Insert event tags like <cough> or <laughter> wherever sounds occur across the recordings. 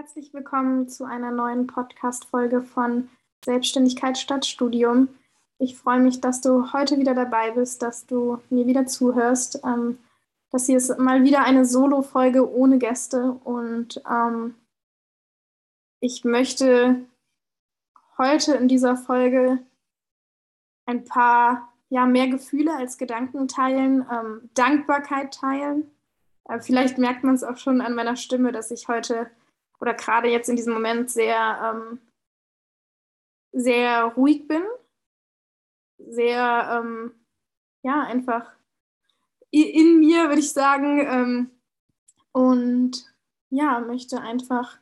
Herzlich willkommen zu einer neuen Podcast-Folge von Selbstständigkeit statt Studium. Ich freue mich, dass du heute wieder dabei bist, dass du mir wieder zuhörst. Ähm, das hier ist mal wieder eine Solo-Folge ohne Gäste und ähm, ich möchte heute in dieser Folge ein paar ja, mehr Gefühle als Gedanken teilen, ähm, Dankbarkeit teilen. Äh, vielleicht merkt man es auch schon an meiner Stimme, dass ich heute oder gerade jetzt in diesem Moment sehr, ähm, sehr ruhig bin, sehr, ähm, ja, einfach in mir, würde ich sagen. Ähm, und ja, möchte einfach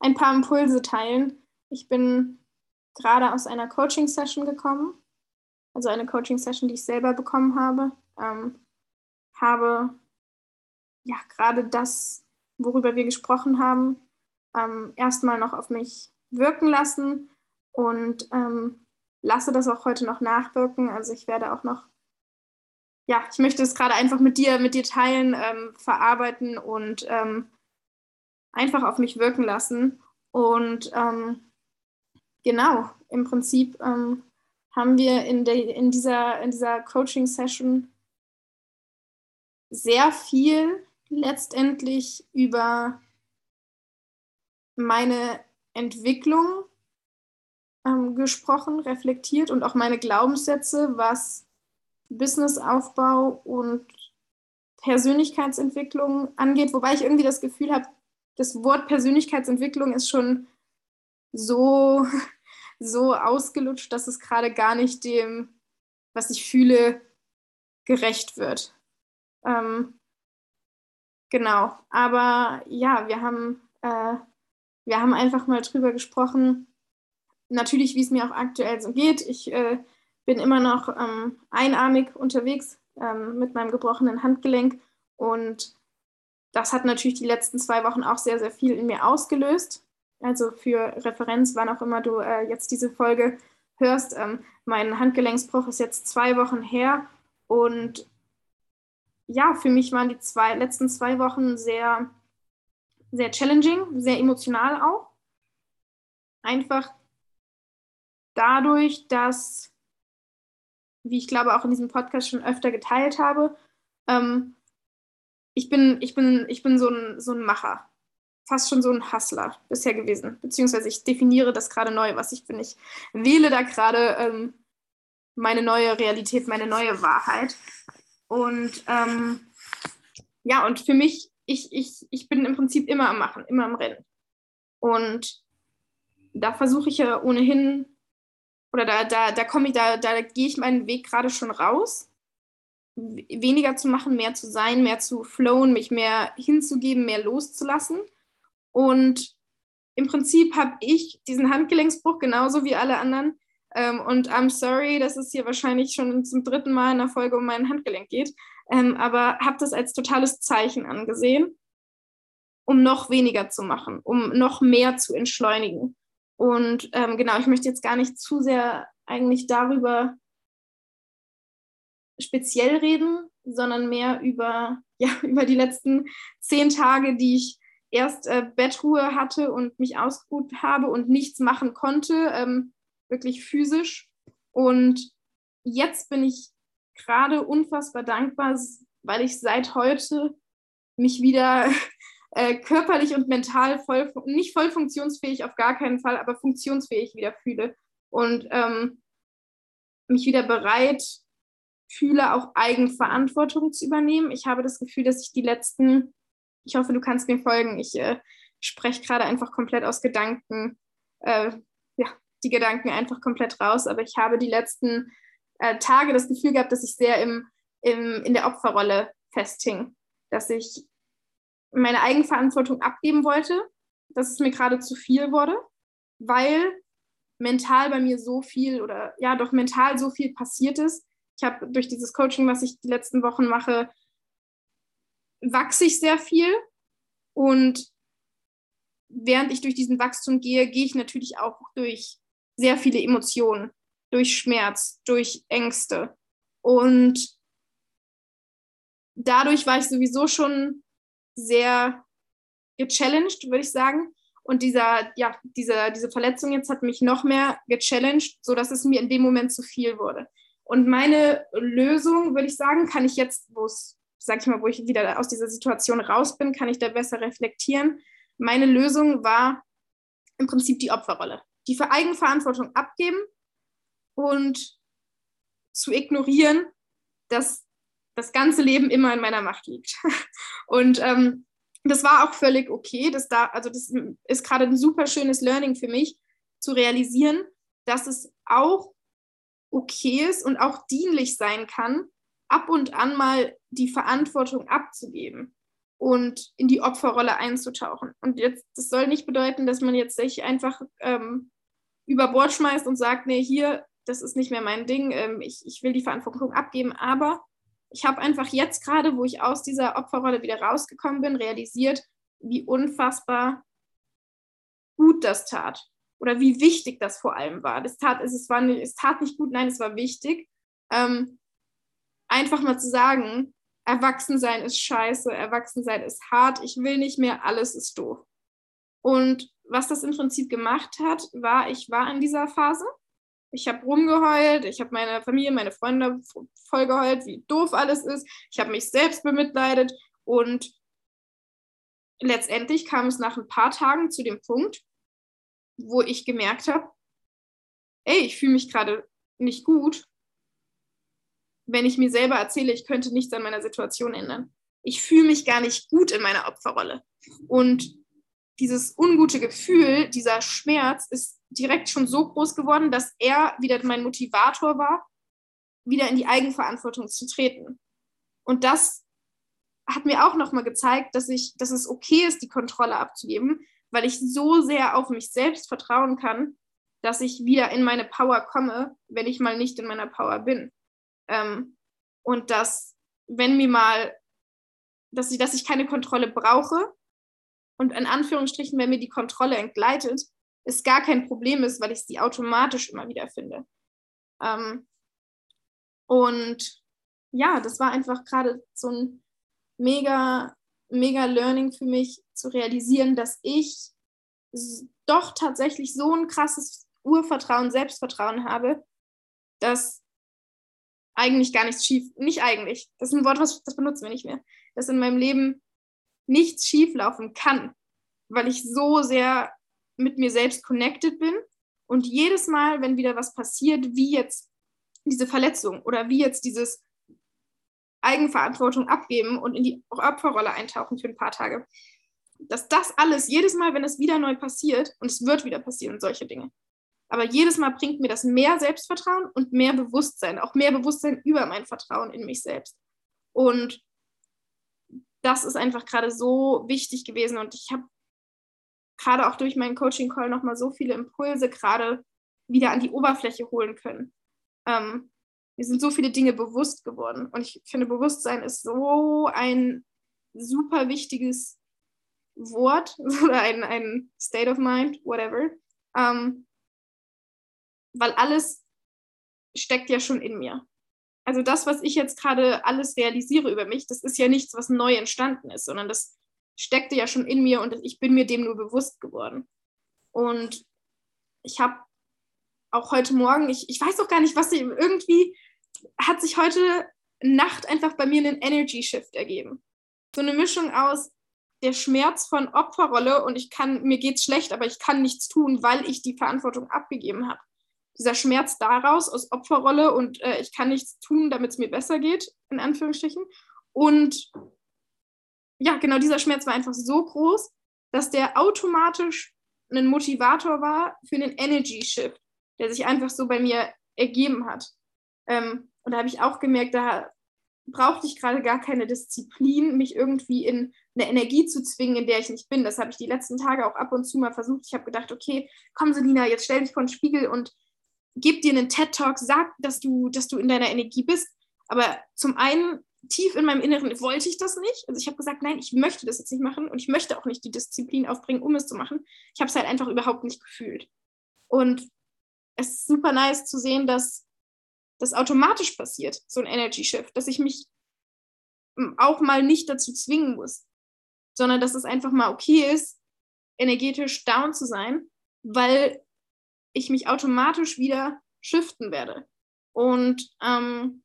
ein paar Impulse teilen. Ich bin gerade aus einer Coaching-Session gekommen, also eine Coaching-Session, die ich selber bekommen habe. Ähm, habe ja gerade das, worüber wir gesprochen haben, ähm, erstmal noch auf mich wirken lassen und ähm, lasse das auch heute noch nachwirken. Also ich werde auch noch, ja, ich möchte es gerade einfach mit dir, mit dir teilen, ähm, verarbeiten und ähm, einfach auf mich wirken lassen. Und ähm, genau, im Prinzip ähm, haben wir in, de, in dieser, in dieser Coaching-Session sehr viel letztendlich über meine Entwicklung ähm, gesprochen, reflektiert und auch meine Glaubenssätze, was Businessaufbau und Persönlichkeitsentwicklung angeht, wobei ich irgendwie das Gefühl habe, das Wort Persönlichkeitsentwicklung ist schon so, <laughs> so ausgelutscht, dass es gerade gar nicht dem, was ich fühle, gerecht wird. Ähm, genau, aber ja, wir haben äh, wir haben einfach mal drüber gesprochen, natürlich, wie es mir auch aktuell so geht. Ich äh, bin immer noch ähm, einarmig unterwegs ähm, mit meinem gebrochenen Handgelenk und das hat natürlich die letzten zwei Wochen auch sehr, sehr viel in mir ausgelöst. Also für Referenz, wann auch immer du äh, jetzt diese Folge hörst, ähm, mein Handgelenksbruch ist jetzt zwei Wochen her und ja, für mich waren die zwei, letzten zwei Wochen sehr sehr challenging, sehr emotional auch. Einfach dadurch, dass, wie ich glaube auch in diesem Podcast schon öfter geteilt habe, ähm, ich bin, ich bin, ich bin so ein, so ein Macher. Fast schon so ein Hustler bisher gewesen. Beziehungsweise ich definiere das gerade neu, was ich bin. Ich wähle da gerade ähm, meine neue Realität, meine neue Wahrheit. Und ähm, ja, und für mich ich, ich, ich bin im Prinzip immer am Machen, immer am Rennen. Und da versuche ich ja ohnehin, oder da, da, da komme ich, da, da gehe ich meinen Weg gerade schon raus, weniger zu machen, mehr zu sein, mehr zu flowen, mich mehr hinzugeben, mehr loszulassen. Und im Prinzip habe ich diesen Handgelenksbruch genauso wie alle anderen. Ähm, und I'm sorry, dass es hier wahrscheinlich schon zum dritten Mal in der Folge um mein Handgelenk geht ähm, aber habe das als totales Zeichen angesehen, um noch weniger zu machen, um noch mehr zu entschleunigen. Und ähm, genau, ich möchte jetzt gar nicht zu sehr eigentlich darüber speziell reden, sondern mehr über, <laughs> ja, über die letzten zehn Tage, die ich erst äh, Bettruhe hatte und mich ausgeruht habe und nichts machen konnte, ähm, wirklich physisch. Und jetzt bin ich gerade unfassbar dankbar, weil ich seit heute mich wieder <laughs> äh, körperlich und mental voll, nicht voll funktionsfähig auf gar keinen Fall, aber funktionsfähig wieder fühle und ähm, mich wieder bereit fühle, auch Eigenverantwortung zu übernehmen. Ich habe das Gefühl, dass ich die letzten, ich hoffe, du kannst mir folgen, ich äh, spreche gerade einfach komplett aus Gedanken, äh, ja, die Gedanken einfach komplett raus, aber ich habe die letzten äh, Tage das Gefühl gehabt, dass ich sehr im, im, in der Opferrolle festhing, dass ich meine Eigenverantwortung abgeben wollte, dass es mir gerade zu viel wurde, weil mental bei mir so viel oder ja doch mental so viel passiert ist. Ich habe durch dieses Coaching, was ich die letzten Wochen mache, wachse ich sehr viel und während ich durch diesen Wachstum gehe, gehe ich natürlich auch durch sehr viele Emotionen durch Schmerz, durch Ängste. Und dadurch war ich sowieso schon sehr gechallenged, würde ich sagen. Und dieser, ja, diese, diese Verletzung jetzt hat mich noch mehr gechallenged, sodass es mir in dem Moment zu viel wurde. Und meine Lösung, würde ich sagen, kann ich jetzt, wo es, sag ich mal, wo ich wieder aus dieser Situation raus bin, kann ich da besser reflektieren. Meine Lösung war im Prinzip die Opferrolle. Die für Eigenverantwortung abgeben und zu ignorieren, dass das ganze Leben immer in meiner Macht liegt. <laughs> Und ähm, das war auch völlig okay. Das da, also das ist gerade ein super schönes Learning für mich, zu realisieren, dass es auch okay ist und auch dienlich sein kann, ab und an mal die Verantwortung abzugeben und in die Opferrolle einzutauchen. Und jetzt, das soll nicht bedeuten, dass man jetzt sich einfach ähm, über Bord schmeißt und sagt, nee, hier, das ist nicht mehr mein Ding, ähm, ich, ich will die Verantwortung abgeben, aber ich habe einfach jetzt gerade, wo ich aus dieser Opferrolle wieder rausgekommen bin, realisiert, wie unfassbar gut das tat oder wie wichtig das vor allem war. Das tat, es, es, war nicht, es tat nicht gut, nein, es war wichtig. Ähm, einfach mal zu sagen, Erwachsensein ist scheiße, Erwachsensein ist hart, ich will nicht mehr, alles ist doof. Und was das im Prinzip gemacht hat, war, ich war in dieser Phase ich habe rumgeheult, ich habe meine Familie, meine Freunde voll geheult, wie doof alles ist. Ich habe mich selbst bemitleidet und letztendlich kam es nach ein paar Tagen zu dem Punkt, wo ich gemerkt habe, ey, ich fühle mich gerade nicht gut, wenn ich mir selber erzähle, ich könnte nichts an meiner Situation ändern. Ich fühle mich gar nicht gut in meiner Opferrolle. Und dieses ungute Gefühl, dieser Schmerz ist direkt schon so groß geworden, dass er wieder mein Motivator war, wieder in die Eigenverantwortung zu treten. Und das hat mir auch nochmal gezeigt, dass, ich, dass es okay ist, die Kontrolle abzugeben, weil ich so sehr auf mich selbst vertrauen kann, dass ich wieder in meine Power komme, wenn ich mal nicht in meiner Power bin. Ähm, und dass, wenn mir mal, dass ich, dass ich keine Kontrolle brauche und in Anführungsstrichen, wenn mir die Kontrolle entgleitet, es gar kein Problem ist, weil ich sie automatisch immer wieder finde. Ähm, und ja, das war einfach gerade so ein mega, mega Learning für mich zu realisieren, dass ich doch tatsächlich so ein krasses Urvertrauen, Selbstvertrauen habe, dass eigentlich gar nichts schief, nicht eigentlich, das ist ein Wort, was, das benutzen wir nicht mehr, dass in meinem Leben nichts schief laufen kann, weil ich so sehr mit mir selbst connected bin. Und jedes Mal, wenn wieder was passiert, wie jetzt diese Verletzung oder wie jetzt dieses Eigenverantwortung abgeben und in die Opferrolle eintauchen für ein paar Tage, dass das alles, jedes Mal, wenn es wieder neu passiert, und es wird wieder passieren, solche Dinge, aber jedes Mal bringt mir das mehr Selbstvertrauen und mehr Bewusstsein, auch mehr Bewusstsein über mein Vertrauen in mich selbst. Und das ist einfach gerade so wichtig gewesen und ich habe gerade auch durch meinen Coaching-Call nochmal so viele Impulse gerade wieder an die Oberfläche holen können. Ähm, mir sind so viele Dinge bewusst geworden. Und ich finde, Bewusstsein ist so ein super wichtiges Wort <laughs> oder ein, ein State of Mind, whatever. Ähm, weil alles steckt ja schon in mir. Also das, was ich jetzt gerade alles realisiere über mich, das ist ja nichts, was neu entstanden ist, sondern das steckte ja schon in mir und ich bin mir dem nur bewusst geworden. Und ich habe auch heute Morgen, ich, ich weiß auch gar nicht, was irgendwie hat sich heute Nacht einfach bei mir einen Energy Shift ergeben. So eine Mischung aus der Schmerz von Opferrolle und ich kann, mir geht's schlecht, aber ich kann nichts tun, weil ich die Verantwortung abgegeben habe. Dieser Schmerz daraus aus Opferrolle und äh, ich kann nichts tun, damit es mir besser geht, in Anführungsstrichen. Und ja, genau dieser Schmerz war einfach so groß, dass der automatisch ein Motivator war für einen Energy Shift, der sich einfach so bei mir ergeben hat. Ähm, und da habe ich auch gemerkt, da brauchte ich gerade gar keine Disziplin, mich irgendwie in eine Energie zu zwingen, in der ich nicht bin. Das habe ich die letzten Tage auch ab und zu mal versucht. Ich habe gedacht, okay, komm Selina, jetzt stell dich vor den Spiegel und gib dir einen TED-Talk, sag, dass du, dass du in deiner Energie bist. Aber zum einen tief in meinem Inneren wollte ich das nicht. Also ich habe gesagt, nein, ich möchte das jetzt nicht machen und ich möchte auch nicht die Disziplin aufbringen, um es zu machen. Ich habe es halt einfach überhaupt nicht gefühlt. Und es ist super nice zu sehen, dass das automatisch passiert, so ein Energy Shift, dass ich mich auch mal nicht dazu zwingen muss, sondern dass es einfach mal okay ist, energetisch down zu sein, weil ich mich automatisch wieder shiften werde. Und ähm,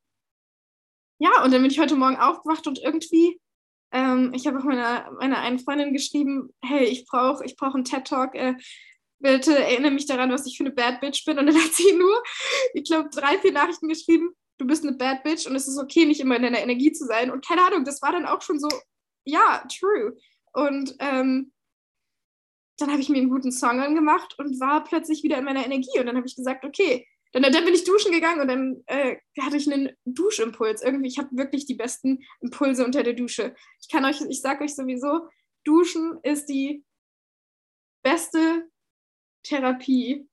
ja, und dann bin ich heute Morgen aufgewacht und irgendwie, ähm, ich habe auch meiner, meiner einen Freundin geschrieben, hey, ich brauche ich brauch einen TED-Talk, äh, bitte erinnere mich daran, was ich für eine Bad Bitch bin. Und dann <laughs> hat sie nur, ich glaube, drei, vier Nachrichten geschrieben, du bist eine Bad Bitch und es ist okay, nicht immer in deiner Energie zu sein. Und keine Ahnung, das war dann auch schon so, ja, true. Und ähm, dann habe ich mir einen guten Song angemacht und war plötzlich wieder in meiner Energie. Und dann habe ich gesagt, okay, dann, dann bin ich duschen gegangen und dann äh, hatte ich einen Duschimpuls. Irgendwie, ich habe wirklich die besten Impulse unter der Dusche. Ich kann euch, ich sage euch sowieso, Duschen ist die beste Therapie,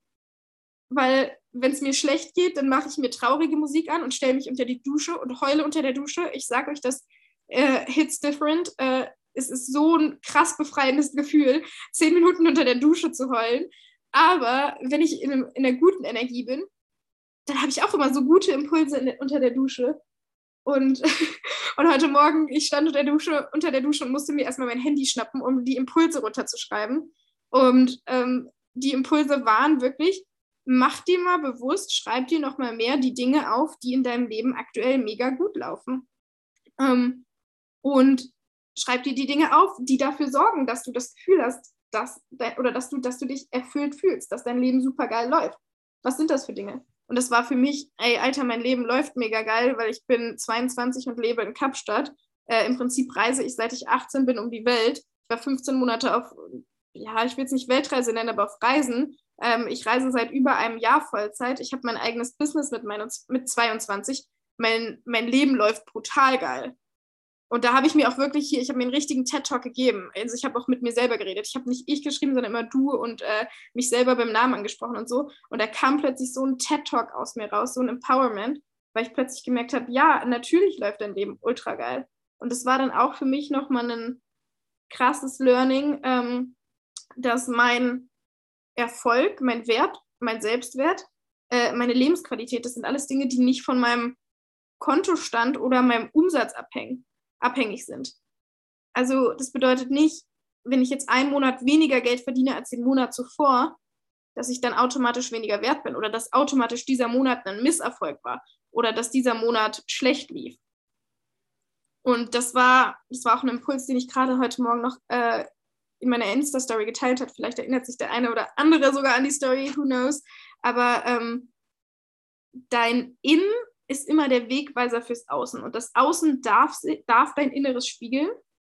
weil wenn es mir schlecht geht, dann mache ich mir traurige Musik an und stelle mich unter die Dusche und heule unter der Dusche. Ich sage euch, das äh, hits different. Äh, es ist so ein krass befreiendes Gefühl, zehn Minuten unter der Dusche zu heulen. Aber wenn ich in, in einer guten Energie bin, dann habe ich auch immer so gute Impulse in, unter der Dusche. Und, <laughs> und heute Morgen, ich stand unter der, Dusche, unter der Dusche und musste mir erstmal mein Handy schnappen, um die Impulse runterzuschreiben. Und ähm, die Impulse waren wirklich, mach dir mal bewusst, schreib dir noch mal mehr die Dinge auf, die in deinem Leben aktuell mega gut laufen. Ähm, und schreib dir die Dinge auf, die dafür sorgen, dass du das Gefühl hast, dass, oder dass du, dass du dich erfüllt fühlst, dass dein Leben super geil läuft. Was sind das für Dinge? Und das war für mich, ey, Alter, mein Leben läuft mega geil, weil ich bin 22 und lebe in Kapstadt. Äh, Im Prinzip reise ich, seit ich 18 bin, um die Welt. Ich war 15 Monate auf, ja, ich will es nicht Weltreise nennen, aber auf Reisen. Ähm, ich reise seit über einem Jahr Vollzeit. Ich habe mein eigenes Business mit, mein, mit 22. Mein, mein Leben läuft brutal geil. Und da habe ich mir auch wirklich hier, ich habe mir einen richtigen TED-Talk gegeben. Also ich habe auch mit mir selber geredet. Ich habe nicht ich geschrieben, sondern immer du und äh, mich selber beim Namen angesprochen und so. Und da kam plötzlich so ein TED-Talk aus mir raus, so ein Empowerment, weil ich plötzlich gemerkt habe, ja, natürlich läuft dein Leben ultra geil. Und das war dann auch für mich nochmal ein krasses Learning, ähm, dass mein Erfolg, mein Wert, mein Selbstwert, äh, meine Lebensqualität, das sind alles Dinge, die nicht von meinem Kontostand oder meinem Umsatz abhängen abhängig sind. Also das bedeutet nicht, wenn ich jetzt einen Monat weniger Geld verdiene als den Monat zuvor, dass ich dann automatisch weniger wert bin oder dass automatisch dieser Monat ein Misserfolg war oder dass dieser Monat schlecht lief. Und das war, das war auch ein Impuls, den ich gerade heute Morgen noch äh, in meiner Insta-Story geteilt habe. Vielleicht erinnert sich der eine oder andere sogar an die Story, who knows. Aber ähm, dein Innen ist immer der Wegweiser fürs Außen. Und das Außen darf, darf dein Inneres spiegeln,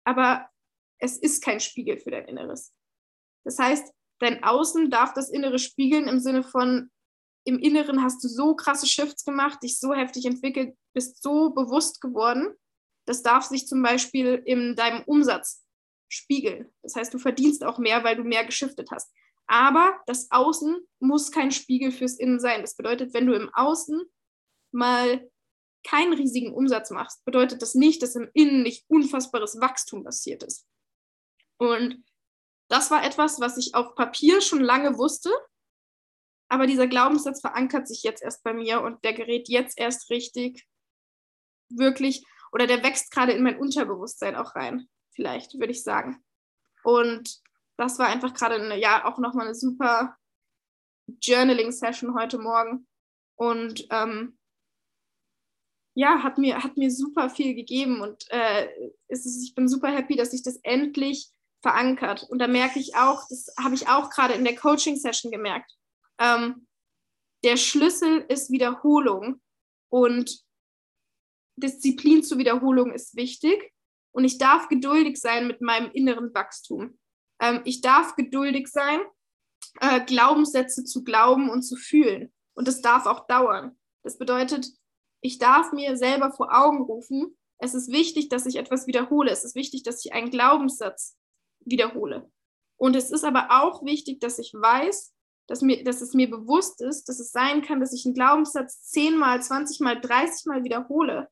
aber es ist kein Spiegel für dein Inneres. Das heißt, dein Außen darf das Innere spiegeln im Sinne von, im Inneren hast du so krasse Shifts gemacht, dich so heftig entwickelt, bist so bewusst geworden. Das darf sich zum Beispiel in deinem Umsatz spiegeln. Das heißt, du verdienst auch mehr, weil du mehr geschiftet hast. Aber das Außen muss kein Spiegel fürs Innen sein. Das bedeutet, wenn du im Außen mal keinen riesigen Umsatz machst, bedeutet das nicht, dass im Innen nicht unfassbares Wachstum passiert ist. Und das war etwas, was ich auf Papier schon lange wusste, aber dieser Glaubenssatz verankert sich jetzt erst bei mir und der gerät jetzt erst richtig, wirklich, oder der wächst gerade in mein Unterbewusstsein auch rein, vielleicht, würde ich sagen. Und das war einfach gerade, eine, ja, auch nochmal eine super Journaling-Session heute Morgen. Und ähm, ja, hat mir, hat mir super viel gegeben und äh, ist es, ich bin super happy, dass sich das endlich verankert. Und da merke ich auch, das habe ich auch gerade in der Coaching-Session gemerkt, ähm, der Schlüssel ist Wiederholung und Disziplin zur Wiederholung ist wichtig und ich darf geduldig sein mit meinem inneren Wachstum. Ähm, ich darf geduldig sein, äh, Glaubenssätze zu glauben und zu fühlen und das darf auch dauern. Das bedeutet, ich darf mir selber vor Augen rufen, es ist wichtig, dass ich etwas wiederhole. Es ist wichtig, dass ich einen Glaubenssatz wiederhole. Und es ist aber auch wichtig, dass ich weiß, dass, mir, dass es mir bewusst ist, dass es sein kann, dass ich einen Glaubenssatz zehnmal, zwanzigmal, dreißigmal wiederhole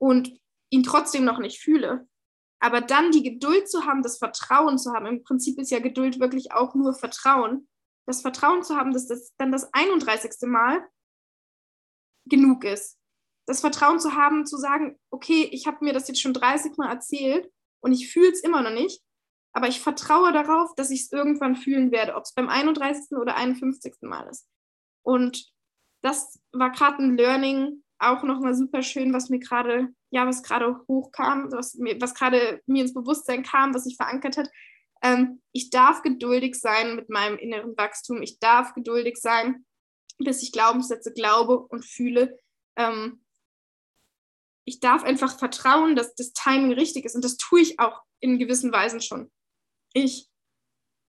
und ihn trotzdem noch nicht fühle. Aber dann die Geduld zu haben, das Vertrauen zu haben, im Prinzip ist ja Geduld wirklich auch nur Vertrauen, das Vertrauen zu haben, dass das dann das 31. Mal genug ist das Vertrauen zu haben, zu sagen, okay, ich habe mir das jetzt schon 30 Mal erzählt und ich fühle es immer noch nicht, aber ich vertraue darauf, dass ich es irgendwann fühlen werde, ob es beim 31. oder 51. Mal ist. Und das war gerade ein Learning, auch nochmal super schön, was mir gerade, ja, was gerade hochkam, was was gerade mir ins Bewusstsein kam, was sich verankert hat. Ähm, ich darf geduldig sein mit meinem inneren Wachstum. Ich darf geduldig sein, bis ich Glaubenssätze glaube und fühle. Ähm, ich darf einfach vertrauen, dass das Timing richtig ist. Und das tue ich auch in gewissen Weisen schon. Ich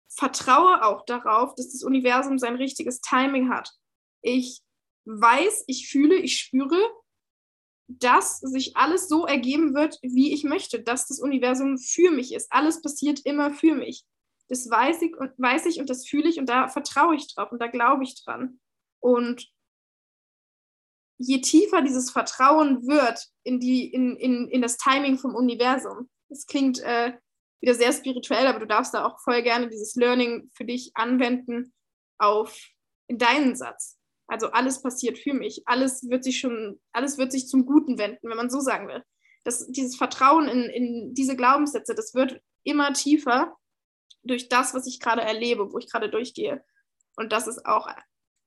vertraue auch darauf, dass das Universum sein richtiges Timing hat. Ich weiß, ich fühle, ich spüre, dass sich alles so ergeben wird, wie ich möchte, dass das Universum für mich ist. Alles passiert immer für mich. Das weiß ich und weiß ich und das fühle ich und da vertraue ich drauf und da glaube ich dran. Und je tiefer dieses Vertrauen wird in, die, in, in, in das Timing vom Universum, das klingt äh, wieder sehr spirituell, aber du darfst da auch voll gerne dieses Learning für dich anwenden auf in deinen Satz. Also alles passiert für mich. Alles wird sich schon, alles wird sich zum Guten wenden, wenn man so sagen will. Das, dieses Vertrauen in, in diese Glaubenssätze, das wird immer tiefer durch das, was ich gerade erlebe, wo ich gerade durchgehe. Und das ist auch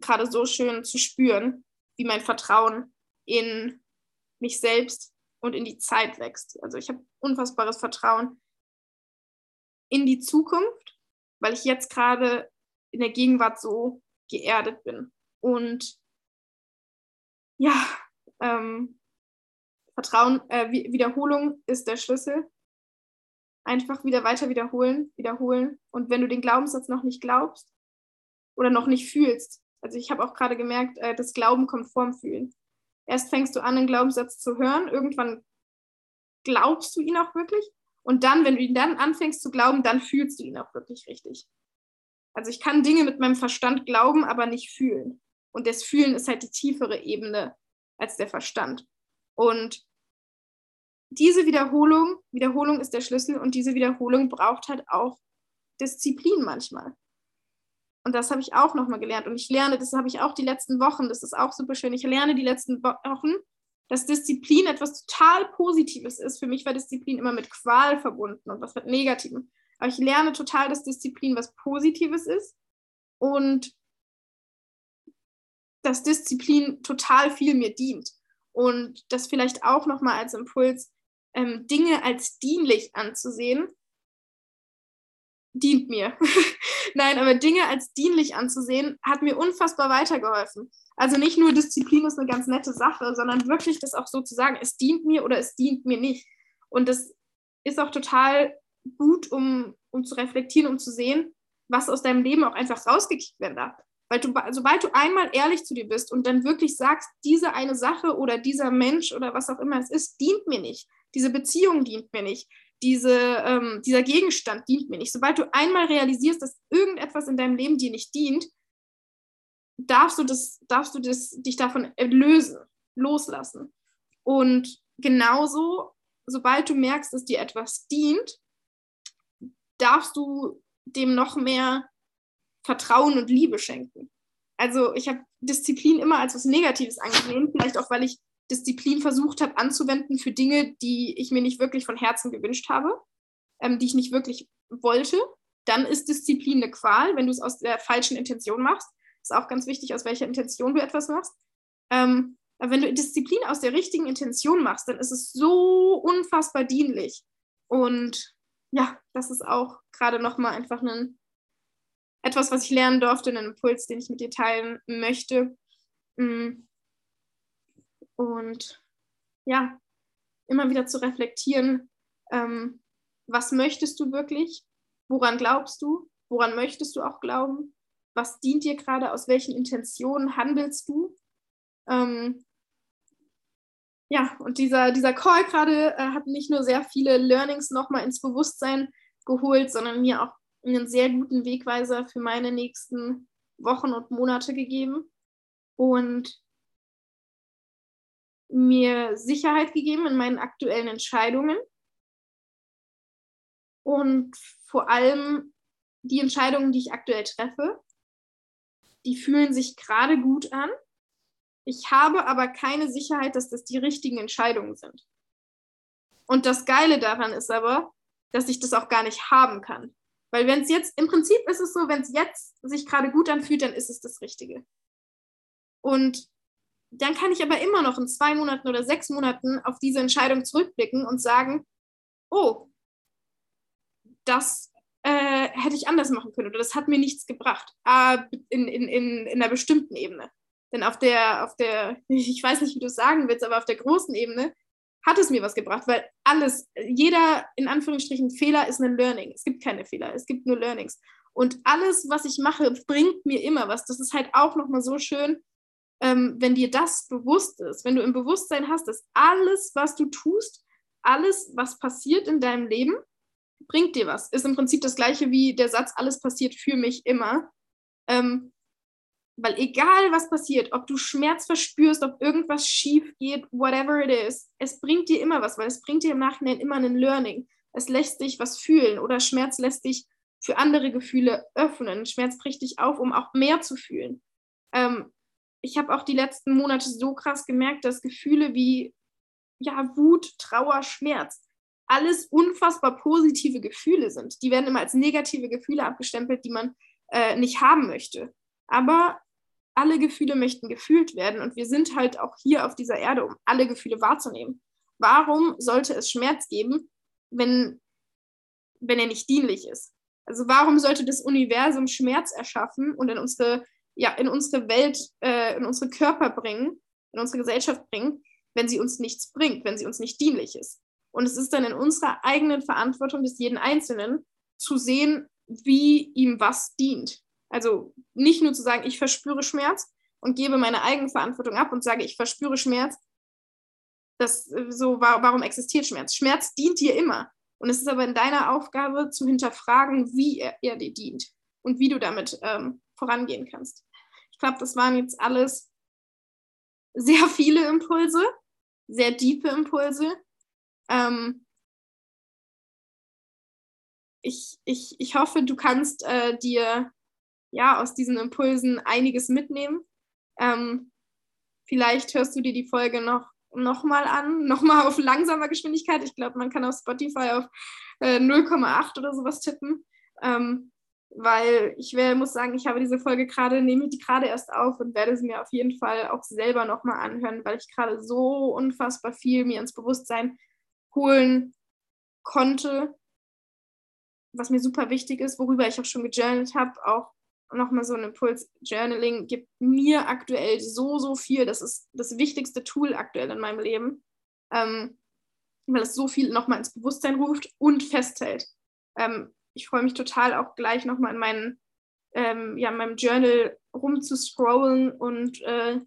gerade so schön zu spüren, wie mein Vertrauen in mich selbst und in die Zeit wächst. Also ich habe unfassbares Vertrauen in die Zukunft, weil ich jetzt gerade in der Gegenwart so geerdet bin. Und ja, ähm, Vertrauen, äh, Wiederholung ist der Schlüssel. Einfach wieder weiter wiederholen, wiederholen. Und wenn du den Glaubenssatz noch nicht glaubst oder noch nicht fühlst, also ich habe auch gerade gemerkt, äh, das Glauben kommt vorm Fühlen. Erst fängst du an, einen Glaubenssatz zu hören, irgendwann glaubst du ihn auch wirklich. Und dann, wenn du ihn dann anfängst zu glauben, dann fühlst du ihn auch wirklich richtig. Also ich kann Dinge mit meinem Verstand glauben, aber nicht fühlen. Und das Fühlen ist halt die tiefere Ebene als der Verstand. Und diese Wiederholung, Wiederholung ist der Schlüssel und diese Wiederholung braucht halt auch Disziplin manchmal. Und das habe ich auch nochmal gelernt. Und ich lerne, das habe ich auch die letzten Wochen, das ist auch super schön. Ich lerne die letzten Wochen, dass Disziplin etwas total Positives ist. Für mich war Disziplin immer mit Qual verbunden und was mit Negativem. Aber ich lerne total, dass Disziplin was Positives ist und dass Disziplin total viel mir dient. Und das vielleicht auch nochmal als Impuls, ähm, Dinge als dienlich anzusehen, dient mir. <laughs> Nein, aber Dinge als dienlich anzusehen, hat mir unfassbar weitergeholfen. Also nicht nur Disziplin ist eine ganz nette Sache, sondern wirklich das auch so zu sagen, es dient mir oder es dient mir nicht. Und das ist auch total gut, um, um zu reflektieren, um zu sehen, was aus deinem Leben auch einfach rausgekickt werden darf. Weil du, sobald du einmal ehrlich zu dir bist und dann wirklich sagst, diese eine Sache oder dieser Mensch oder was auch immer es ist, dient mir nicht. Diese Beziehung dient mir nicht. Diese, ähm, dieser Gegenstand dient mir nicht. Sobald du einmal realisierst, dass irgendetwas in deinem Leben dir nicht dient, darfst du, das, darfst du das, dich davon lösen, loslassen. Und genauso, sobald du merkst, dass dir etwas dient, darfst du dem noch mehr Vertrauen und Liebe schenken. Also ich habe Disziplin immer als was Negatives angesehen, vielleicht auch, weil ich Disziplin versucht habe anzuwenden für Dinge, die ich mir nicht wirklich von Herzen gewünscht habe, ähm, die ich nicht wirklich wollte. Dann ist Disziplin eine Qual, wenn du es aus der falschen Intention machst. Ist auch ganz wichtig, aus welcher Intention du etwas machst. Ähm, aber wenn du Disziplin aus der richtigen Intention machst, dann ist es so unfassbar dienlich. Und ja, das ist auch gerade nochmal einfach ein etwas, was ich lernen durfte, einen Impuls, den ich mit dir teilen möchte. Mm. Und ja, immer wieder zu reflektieren, ähm, was möchtest du wirklich? Woran glaubst du? Woran möchtest du auch glauben? Was dient dir gerade? Aus welchen Intentionen handelst du? Ähm, ja, und dieser, dieser Call gerade äh, hat nicht nur sehr viele Learnings nochmal ins Bewusstsein geholt, sondern mir auch einen sehr guten Wegweiser für meine nächsten Wochen und Monate gegeben und mir Sicherheit gegeben in meinen aktuellen Entscheidungen und vor allem die Entscheidungen, die ich aktuell treffe, die fühlen sich gerade gut an. Ich habe aber keine Sicherheit, dass das die richtigen Entscheidungen sind. Und das Geile daran ist aber, dass ich das auch gar nicht haben kann. Weil wenn es jetzt, im Prinzip ist es so, wenn es jetzt sich gerade gut anfühlt, dann ist es das Richtige. Und dann kann ich aber immer noch in zwei Monaten oder sechs Monaten auf diese Entscheidung zurückblicken und sagen, oh, das äh, hätte ich anders machen können oder das hat mir nichts gebracht. Äh, in, in, in, in einer bestimmten Ebene. Denn auf der, auf der, <laughs> ich weiß nicht, wie du es sagen willst, aber auf der großen Ebene hat es mir was gebracht, weil alles, jeder in Anführungsstrichen Fehler ist ein Learning. Es gibt keine Fehler, es gibt nur Learnings. Und alles, was ich mache, bringt mir immer was. Das ist halt auch nochmal so schön, ähm, wenn dir das bewusst ist, wenn du im Bewusstsein hast, dass alles, was du tust, alles, was passiert in deinem Leben, bringt dir was. Ist im Prinzip das gleiche wie der Satz, alles passiert für mich immer. Ähm, weil egal was passiert, ob du Schmerz verspürst, ob irgendwas schief geht, whatever it is, es bringt dir immer was, weil es bringt dir im Nachhinein immer ein Learning. Es lässt dich was fühlen oder Schmerz lässt dich für andere Gefühle öffnen. Schmerz bricht dich auf, um auch mehr zu fühlen. Ich habe auch die letzten Monate so krass gemerkt, dass Gefühle wie ja, Wut, Trauer, Schmerz, alles unfassbar positive Gefühle sind. Die werden immer als negative Gefühle abgestempelt, die man äh, nicht haben möchte. Aber alle Gefühle möchten gefühlt werden und wir sind halt auch hier auf dieser Erde, um alle Gefühle wahrzunehmen. Warum sollte es Schmerz geben, wenn, wenn er nicht dienlich ist? Also warum sollte das Universum Schmerz erschaffen und in unsere, ja, in unsere Welt, äh, in unsere Körper bringen, in unsere Gesellschaft bringen, wenn sie uns nichts bringt, wenn sie uns nicht dienlich ist? Und es ist dann in unserer eigenen Verantwortung des jeden Einzelnen zu sehen, wie ihm was dient. Also nicht nur zu sagen, ich verspüre Schmerz und gebe meine Eigenverantwortung ab und sage, ich verspüre Schmerz. Das äh, so, warum existiert Schmerz? Schmerz dient dir immer. Und es ist aber in deiner Aufgabe zu hinterfragen, wie er, er dir dient und wie du damit ähm, vorangehen kannst. Ich glaube, das waren jetzt alles sehr viele Impulse, sehr tiefe Impulse. Ähm, ich, ich, ich hoffe, du kannst äh, dir ja, aus diesen Impulsen einiges mitnehmen. Ähm, vielleicht hörst du dir die Folge noch, mal an, <laughs> noch mal auf langsamer Geschwindigkeit. Ich glaube, man kann auf Spotify auf äh, 0,8 oder sowas tippen. Ähm, weil ich wär, muss sagen, ich habe diese Folge gerade, nehme die gerade erst auf und werde sie mir auf jeden Fall auch selber nochmal anhören, weil ich gerade so unfassbar viel mir ins Bewusstsein holen konnte, was mir super wichtig ist, worüber ich auch schon gejournalt habe, auch nochmal so ein Impuls. Journaling gibt mir aktuell so, so viel. Das ist das wichtigste Tool aktuell in meinem Leben, ähm, weil es so viel nochmal ins Bewusstsein ruft und festhält. Ähm, ich freue mich total auch gleich nochmal in meinen, ähm, ja, in meinem Journal rumzuscrollen und äh,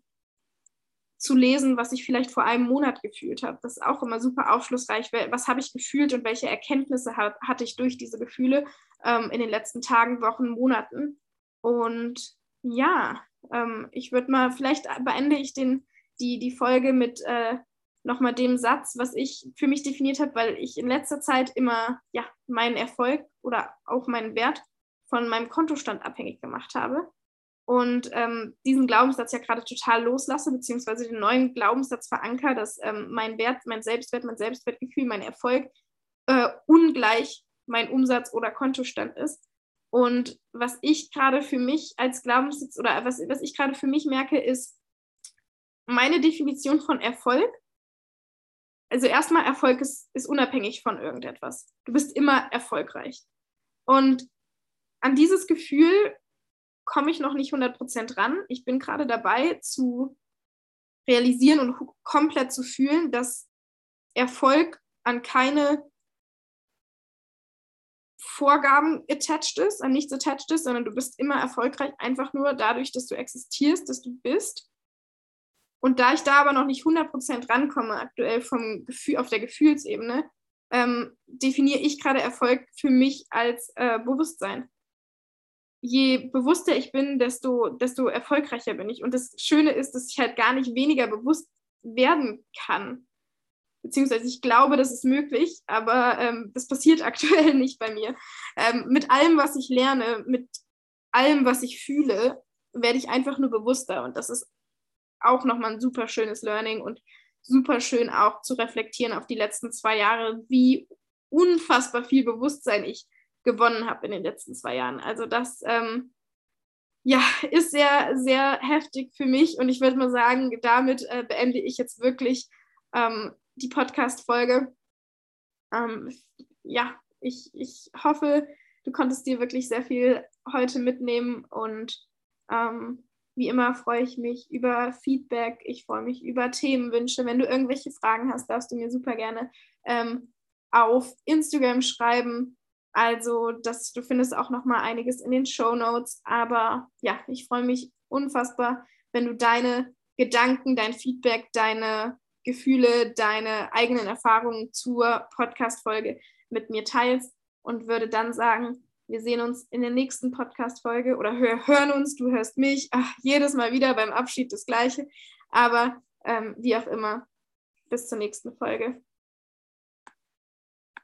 zu lesen, was ich vielleicht vor einem Monat gefühlt habe. Das ist auch immer super aufschlussreich. Was habe ich gefühlt und welche Erkenntnisse hat, hatte ich durch diese Gefühle ähm, in den letzten Tagen, Wochen, Monaten? Und ja, ähm, ich würde mal, vielleicht beende ich den, die, die Folge mit äh, nochmal dem Satz, was ich für mich definiert habe, weil ich in letzter Zeit immer ja, meinen Erfolg oder auch meinen Wert von meinem Kontostand abhängig gemacht habe. Und ähm, diesen Glaubenssatz ja gerade total loslasse, beziehungsweise den neuen Glaubenssatz veranker, dass ähm, mein Wert, mein Selbstwert, mein Selbstwertgefühl, mein Erfolg äh, ungleich mein Umsatz oder Kontostand ist. Und was ich gerade für mich als Glaubenssitz oder was, was ich gerade für mich merke, ist meine Definition von Erfolg. Also erstmal, Erfolg ist, ist unabhängig von irgendetwas. Du bist immer erfolgreich. Und an dieses Gefühl komme ich noch nicht 100% ran. Ich bin gerade dabei zu realisieren und komplett zu fühlen, dass Erfolg an keine Vorgaben attached ist, an nichts attached ist, sondern du bist immer erfolgreich, einfach nur dadurch, dass du existierst, dass du bist. Und da ich da aber noch nicht 100% rankomme, aktuell vom Gefühl, auf der Gefühlsebene, ähm, definiere ich gerade Erfolg für mich als äh, Bewusstsein. Je bewusster ich bin, desto, desto erfolgreicher bin ich. Und das Schöne ist, dass ich halt gar nicht weniger bewusst werden kann beziehungsweise ich glaube, das ist möglich, aber ähm, das passiert <laughs> aktuell nicht bei mir. Ähm, mit allem, was ich lerne, mit allem, was ich fühle, werde ich einfach nur bewusster und das ist auch nochmal ein super schönes Learning und super schön auch zu reflektieren auf die letzten zwei Jahre, wie unfassbar viel Bewusstsein ich gewonnen habe in den letzten zwei Jahren. Also das ähm, ja, ist sehr, sehr heftig für mich und ich würde mal sagen, damit äh, beende ich jetzt wirklich ähm, die Podcast-Folge. Ähm, ja, ich, ich hoffe, du konntest dir wirklich sehr viel heute mitnehmen und ähm, wie immer freue ich mich über Feedback, ich freue mich über Themenwünsche. Wenn du irgendwelche Fragen hast, darfst du mir super gerne ähm, auf Instagram schreiben. Also, das, du findest auch noch mal einiges in den Show Notes. Aber ja, ich freue mich unfassbar, wenn du deine Gedanken, dein Feedback, deine Gefühle, deine eigenen Erfahrungen zur Podcast-Folge mit mir teilst und würde dann sagen, wir sehen uns in der nächsten Podcast-Folge oder hör, hören uns, du hörst mich. Ach, jedes Mal wieder beim Abschied das Gleiche. Aber ähm, wie auch immer, bis zur nächsten Folge.